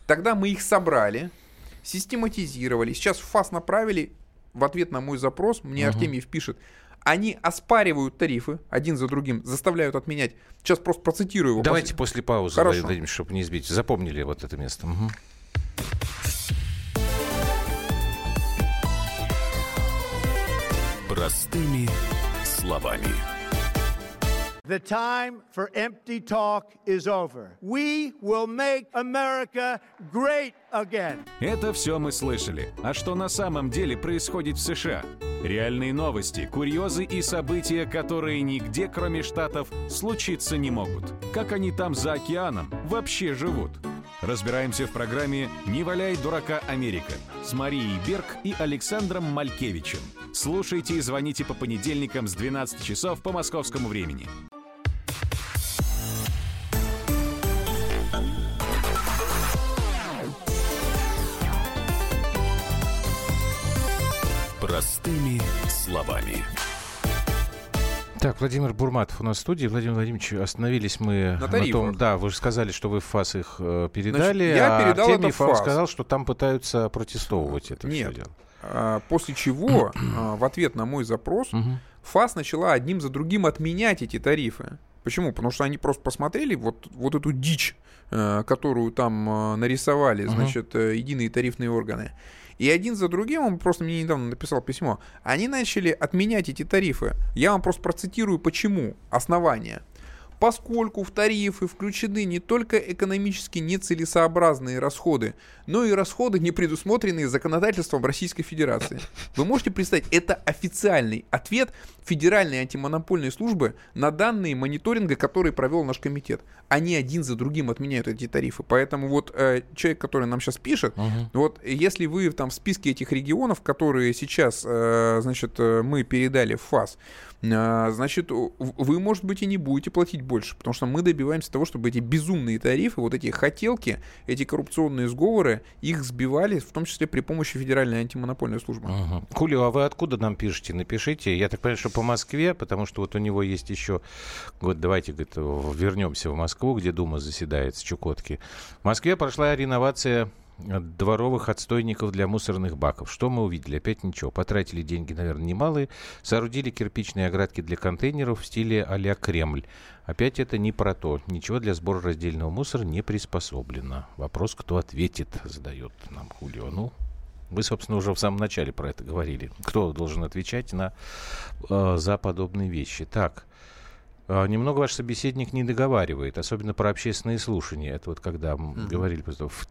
Тогда мы их собрали, систематизировали, сейчас ФАС направили, в ответ на мой запрос, мне uh-huh. Артемьев пишет, они оспаривают тарифы один за другим, заставляют отменять. Сейчас просто процитирую его. Давайте пос... после паузы Хорошо. дадим, чтобы не избить. Запомнили вот это место. Угу. Простыми словами. The time for empty talk is over. We will make America great again. Это все мы слышали. А что на самом деле происходит в США? Реальные новости, курьезы и события, которые нигде, кроме Штатов, случиться не могут. Как они там за океаном вообще живут? Разбираемся в программе «Не валяй дурака Америка» с Марией Берг и Александром Малькевичем. Слушайте и звоните по понедельникам с 12 часов по московскому времени. Простыми словами. Так, Владимир Бурматов у нас в студии. Владимир Владимирович, остановились мы На том... тарифах. Да, вы же сказали, что вы в ФАС их э, передали, Значит, я а передал это в вам ФАС. сказал, что там пытаются протестовывать это Нет. все дело. А, После чего, а, в ответ на мой запрос. ФАС начала одним за другим отменять эти тарифы. Почему? Потому что они просто посмотрели вот, вот эту дичь, э, которую там э, нарисовали, значит, единые тарифные органы. И один за другим, он просто мне недавно написал письмо, они начали отменять эти тарифы. Я вам просто процитирую, почему. Основания. Поскольку в тарифы включены не только экономически нецелесообразные расходы, но и расходы, не предусмотренные законодательством Российской Федерации. Вы можете представить, это официальный ответ Федеральной антимонопольной службы на данные мониторинга, которые провел наш комитет. Они один за другим отменяют эти тарифы. Поэтому вот э, человек, который нам сейчас пишет, Мгм. вот если вы там в списке этих регионов, которые сейчас, э, значит, э, мы передали в ФАС, э, значит, вы, может быть, и не будете платить больше, потому что мы добиваемся того, чтобы эти безумные тарифы, вот эти хотелки, эти коррупционные сговоры, их сбивали, в том числе при помощи Федеральной антимонопольной службы. Мгм. Хулио, а вы откуда нам пишете? Напишите. Я так понимаю, что по Москве, потому что вот у него есть еще... Вот давайте говорит, вернемся в Москву, где Дума заседает с Чукотки. В Москве прошла реновация дворовых отстойников для мусорных баков. Что мы увидели? Опять ничего. Потратили деньги, наверное, немалые. Соорудили кирпичные оградки для контейнеров в стиле а-ля Кремль. Опять это не про то. Ничего для сбора раздельного мусора не приспособлено. Вопрос, кто ответит, задает нам Хулио. Ну, вы, собственно, уже в самом начале про это говорили. Кто должен отвечать на, э, за подобные вещи? Так, э, немного ваш собеседник не договаривает, особенно про общественные слушания. Это вот когда Мгм. говорили просто в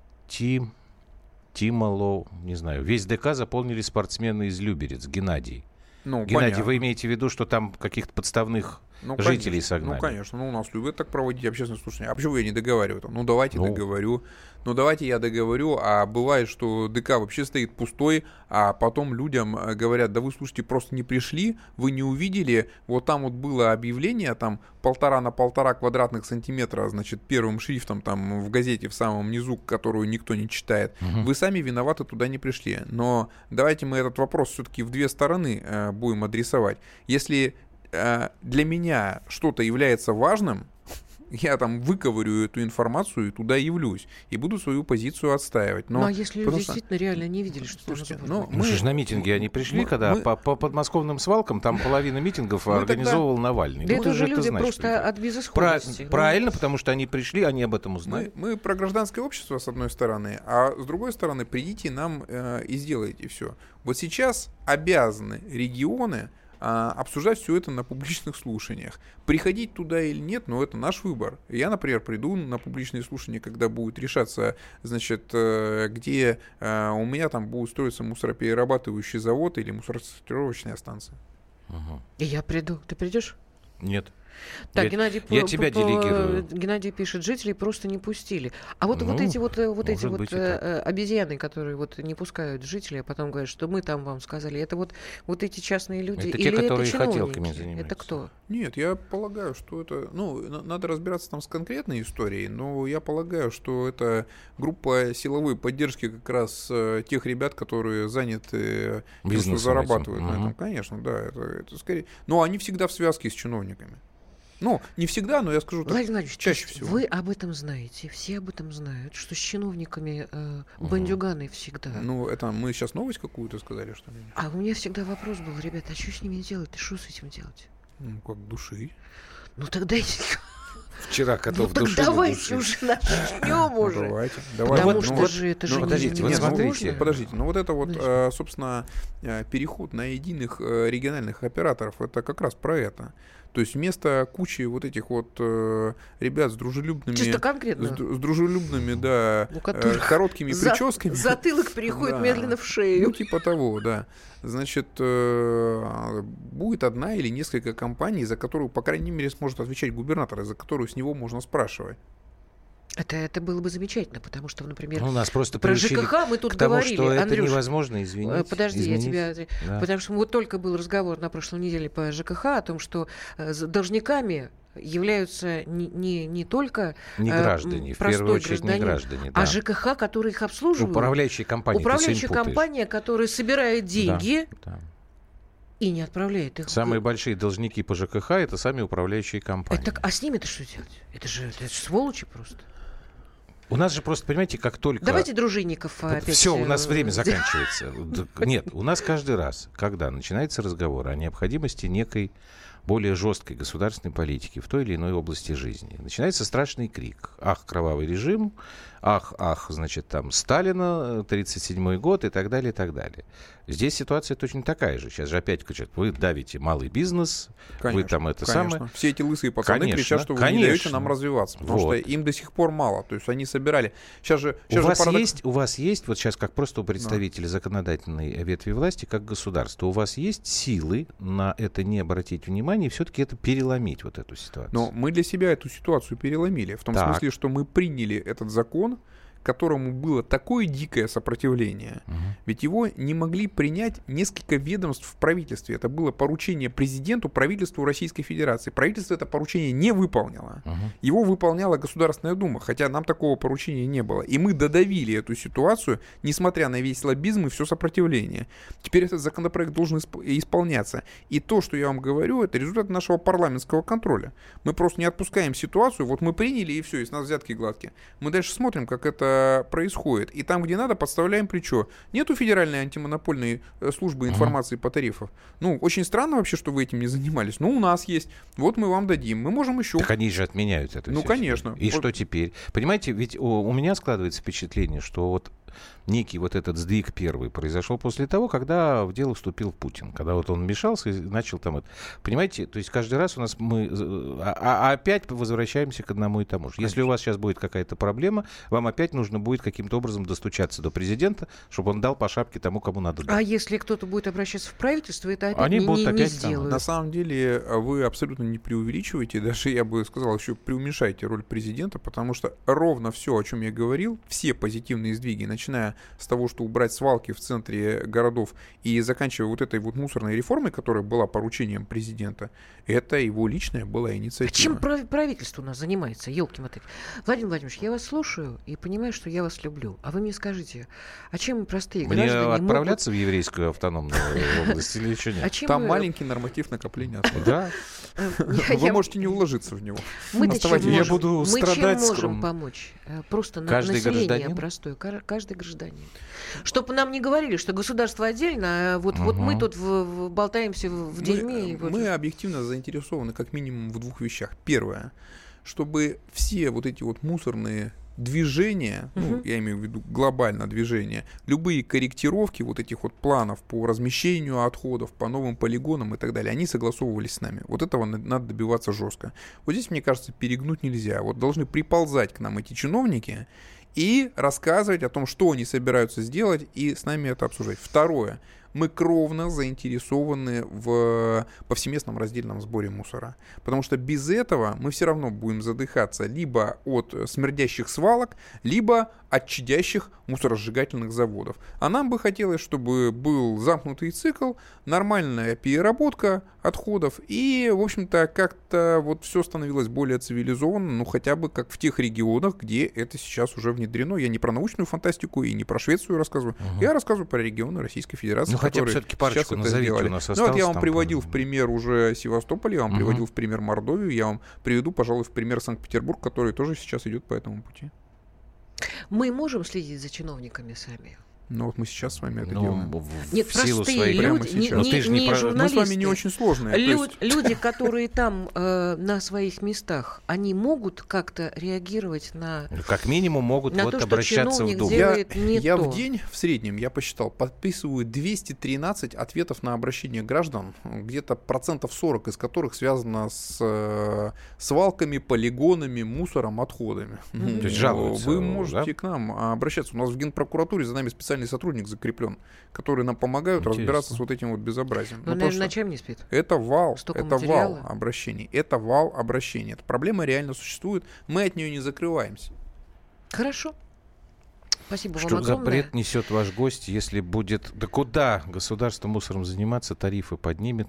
Тим, Тимало, не знаю, весь ДК заполнили спортсмены из Люберец, Геннадий. Ну, Геннадий, понятно. вы имеете в виду, что там каких-то подставных Ну, жителей конечно. согнали? Ну, конечно. Ну, у нас любят так проводить общественное слушание. А почему я не договариваю? Там, Ну, давайте Ну. договорю. Ну, давайте я договорю. А бывает, что ДК вообще стоит пустой, а потом людям э, говорят, да вы, слушайте, просто не пришли, вы не увидели. Вот там вот было объявление, там полтора на полтора квадратных сантиметра, значит, первым шрифтом там в газете в самом низу, которую никто не читает. Мгм. Вы сами виноваты, туда не пришли. Но давайте мы этот вопрос все-таки в две стороны э, будем адресовать. Если э, для меня что-то является важным, я там выковырю эту информацию и туда явлюсь. И буду свою позицию отстаивать. Но ну, а если люди действительно реально не видели, что там Слушайте, ну, Мы же на митинге они пришли, мы- когда мы- по, по подмосковным свалкам там половина митингов Мы тогда- организовывал Навальный. Да Ну, это уже люди знаете, просто от безысходности. Ну, Правильно, потому что они пришли, они об этом узнали. Мы, мы про гражданское общество, с одной стороны, а с другой стороны, придите нам э, и сделайте все. Вот сейчас обязаны регионы а, обсуждать все это на публичных слушаниях. Приходить туда или нет, но это наш выбор. Я, например, приду на публичные слушания, когда будет решаться, значит, э, где э, у меня там будет строиться мусороперерабатывающий завод или мусоросортировочная станция. Мгм. И я приду. Ты придешь? Нет. Так, Я- Геннадий, я по- тебя по- делегирую. Геннадий пишет, жителей просто не пустили. А вот, вот Ну, эти вот, э, вот эти вот быть и э, так. э, обезьяны, которые вот не пускают жителей, а потом говорят, что мы там вам сказали, это вот, вот эти частные люди Это те, или которые это хотелками чиновники? занимаются. Это кто? Нет, я полагаю, что это... Ну, на- надо разбираться там с конкретной историей, но я полагаю, что это группа силовой поддержки как раз э, тех ребят, которые заняты э, Бизнесом зарабатывают этим. на этом. Мгм. Конечно, да, это, это скорее... Но они всегда в связке с чиновниками. Ну, не всегда, но я скажу так, Владимир Владимирович, чаще всего. вы об этом знаете, все об этом знают, что с чиновниками э, бандюганы всегда. Ну, это мы сейчас новость какую-то сказали, что ли? А у меня всегда вопрос был, ребята, а что с ними делать? Что с этим делать? Ну, как души. Ну тогда и- вчера котов Ну так душили, давайте душили. уже начнем Ну, уже. Давайте, Потому давайте. что ну вот- же это ну, же подождите, не- вот смотрите. Подождите, ну вот это вот, Значит. э, собственно, переход на единых э, региональных операторов, это как раз про это. То есть вместо кучи вот этих вот э, ребят с дружелюбными... Чисто С, конкретно. дру- с дружелюбными, да, У э, короткими За- прическами. Затылок переходит Да. медленно в Ну, шею. типа того, да. Значит, э, будет одна или несколько компаний, за которую, по крайней мере, сможет отвечать губернатор, за которую с него можно спрашивать. Это, это было бы замечательно, потому что, например, Ну, нас просто про ЖКХ мы тут тому, говорили, что это Андрюш. невозможно изменить. э, Подожди, изменить. я тебя... Да. Потому что вот только был разговор на прошлой неделе по ЖКХ о том, что э, должниками являются не, не, не только Не э, граждане, м, в первую очередь не граждане. а да. ЖКХ, которые их обслуживают. Управляющая сегодня путаешь. компания, которая собирает деньги Да, да. и не отправляет их. Самые большие должники по ЖКХ это сами управляющие компании. Это, а с ними-то что делать? Это же, это же сволочи просто. У нас же просто, понимаете, как только... Давайте дружинников опять... Все, у нас э, время э, заканчивается. Нет, у нас каждый раз, когда начинается разговор о необходимости некой более жесткой государственной политики в той или иной области жизни, начинается страшный крик. Ах, кровавый режим, ах, ах, значит, там Сталина, 37-й год и так далее, и так далее. Здесь ситуация точно такая же. Сейчас же опять кричат, вы давите малый бизнес, вы там это конечно. самое. Все эти лысые пацаны Конечно, кричат, что вы не конечно. даете нам развиваться, потому Вот. что им до сих пор мало. То есть они собирали. Сейчас же, У сейчас же вас, парадокс- есть, у вас есть, вот сейчас как просто у представителей законодательной ветви власти, как государства, у вас есть силы на это не обратить внимание и все-таки это переломить, вот эту ситуацию? Но мы для себя эту ситуацию переломили. В том Так. смысле, что мы приняли этот закон, которому было такое дикое сопротивление. Ведь его не могли принять несколько ведомств в правительстве. Это было поручение президенту, правительству Российской Федерации. Правительство это поручение не выполнило. Мгм. Его выполняла Государственная Дума, хотя нам такого поручения не было. И мы додавили эту ситуацию, несмотря на весь лоббизм и все сопротивление. Теперь этот законопроект должен исп- исполняться. И то, что я вам говорю, это результат нашего парламентского контроля. Мы просто не отпускаем ситуацию, вот мы приняли и все, и с нас взятки гладкие. Мы дальше смотрим, как это происходит. И там, где надо, подставляем плечо. Нету федеральной антимонопольной э, службы информации по тарифам. Ну, очень странно вообще, что вы этим не занимались. Но у нас есть. Вот мы вам дадим. Мы можем еще Так они же отменяют это. Ну, всё конечно. теперь. И Вот. что теперь? Понимаете, ведь у, у меня складывается впечатление, что вот некий вот этот сдвиг первый произошел после того, когда в дело вступил Путин, когда вот он вмешался и начал там это. Понимаете, то есть каждый раз у нас мы э, а, а опять возвращаемся к одному и тому же. Если у вас сейчас будет какая-то проблема, вам опять нужно будет каким-то образом достучаться до президента, чтобы он дал по шапке тому, кому надо дать. А если кто-то будет обращаться в правительство, это опять Они не, будут не- не опять там. сделают. На самом деле э, вы абсолютно не преувеличиваете, даже я бы сказал, еще преуменьшаете роль президента, потому что ровно все, о чем я говорил, все позитивные сдвиги, начиная с того, что убрать свалки в центре городов и заканчивая вот этой вот мусорной реформой, которая была поручением президента, это его личная была А инициатива. чем прав- правительство у нас занимается, елки мотыки Владимир Владимирович, я вас слушаю и понимаю, что я вас люблю. А вы мне скажите, а чем простые Мне граждане отправляться в еврейскую автономную область или еще могут... А нет? чем Там маленький норматив накопления. Да. я- Вы я- можете не уложиться в него. Мы-то Оставайтесь. чем Я можем? буду Мы чем страдать можем помочь? Э, Просто Каждый население гражданин? простое, каждый гражданин. Чтобы нам не говорили, что государство отдельно, а вот, вот мы тут в- в- болтаемся в, Мы, дерьме. вот- мы объективно заинтересованы как минимум в двух вещах. Первое, чтобы все вот эти вот мусорные движения, ну, Мгм. я имею в виду глобально движения, любые корректировки вот этих вот планов по размещению отходов, по новым полигонам и так далее, они согласовывались с нами. Вот этого на- надо добиваться жестко. Вот здесь, мне кажется, перегнуть нельзя. Вот должны приползать к нам эти чиновники и рассказывать о том, что они собираются сделать, и с нами это обсуждать. Второе. Мы кровно заинтересованы в повсеместном раздельном сборе мусора. Потому что без этого мы все равно будем задыхаться либо от э, смердящих свалок, либо от чадящих мусоросжигательных заводов. А нам бы хотелось, чтобы был замкнутый цикл, нормальная переработка отходов, и, в общем-то, как-то вот все становилось более цивилизованно, ну, хотя бы как в тех регионах, где это сейчас уже внедрено. Я не про научную фантастику и не про Швецию рассказываю, я рассказываю про регионы Российской Федерации, Ну, хотя бы которые всё-таки парочку назовите, сделали. у нас ну, вот я вам там, приводил в пример уже Севастополь, я вам Мгм. приводил в пример Мордовию, я вам приведу, пожалуй, в пример Санкт-Петербург, который тоже сейчас идет по этому пути. Мы можем следить за чиновниками сами. Ну вот мы сейчас с вами это Ну, делаем. в, Нет, в силу. Прямо люди, не, сейчас. Ну, не- ты же не не про- Мы с вами журналисты. не очень сложные. Лю- есть- Люди, которые там э, на своих местах, они могут как-то реагировать на... Ну, Как минимум могут На вот то, что обращаться в Думу. я, не я то. в день в среднем, я посчитал, подписываю 213 ответов на обращение граждан, где-то процентов 40 из которых связано с э, свалками, полигонами, мусором, отходами. Ну, То есть жалуются, Вы да? можете к нам обращаться. У нас в Генпрокуратуре за нами специальный сотрудник закреплен, который нам помогают Интересно. разбираться с вот этим вот безобразием. Ну, Ну, потому наверное, ночами не спит. это вал, Столько это материала. вал обращений, это вал обращений. Эта проблема реально существует, мы от нее не закрываемся. Хорошо. Спасибо вам Что огромное. бред несет ваш гость, если будет... Да куда государство мусором заниматься, тарифы поднимет,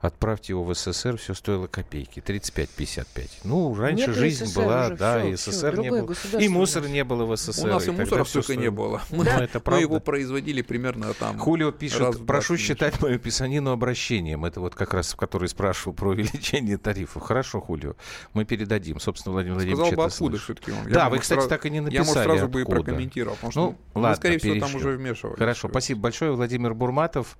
отправьте его в СССР, все стоило копейки, 35-55. Ну, раньше Нет жизнь СССР была, уже, да, всё, и СССР не другое было, и мусора не было в СССР. У нас и тогда мусора столько не стоило. было. Ну, Мы, это мы правда. его производили примерно там. Хулио пишет, прошу 20 считать мою писанину обращением. Это вот как раз, в который спрашивал про увеличение тарифов. Хорошо, Хулио, мы передадим. Собственно, Владимир Владимирович Сказал бы, откуда все-таки он. Да, Я вы, кстати, сразу- так и не Я, написали, может, сразу бы и прокомментировал, потому что Ну, вы, ладно, скорее всего, там уже вмешивались. Хорошо, спасибо большое. Владимир Бурматов,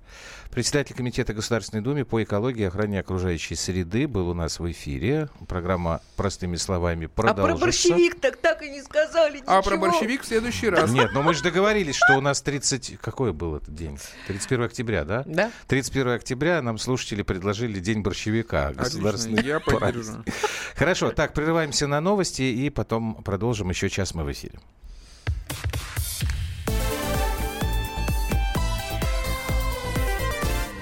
председатель Комитета Государственной Думы по экологии и охране окружающей среды, был у нас в эфире. Программа «Простыми словами» А про продолжится. борщевик так так и не сказали А ничего. про борщевик в следующий раз. Нет, но мы же договорились, что у нас 30... Какой был этот день? 31 октября, да? Да? 31 октября нам слушатели предложили День борщевика. Отлично, Государственный я поддержу. Хорошо, так, прерываемся на новости и потом продолжим. Еще час мы в эфире.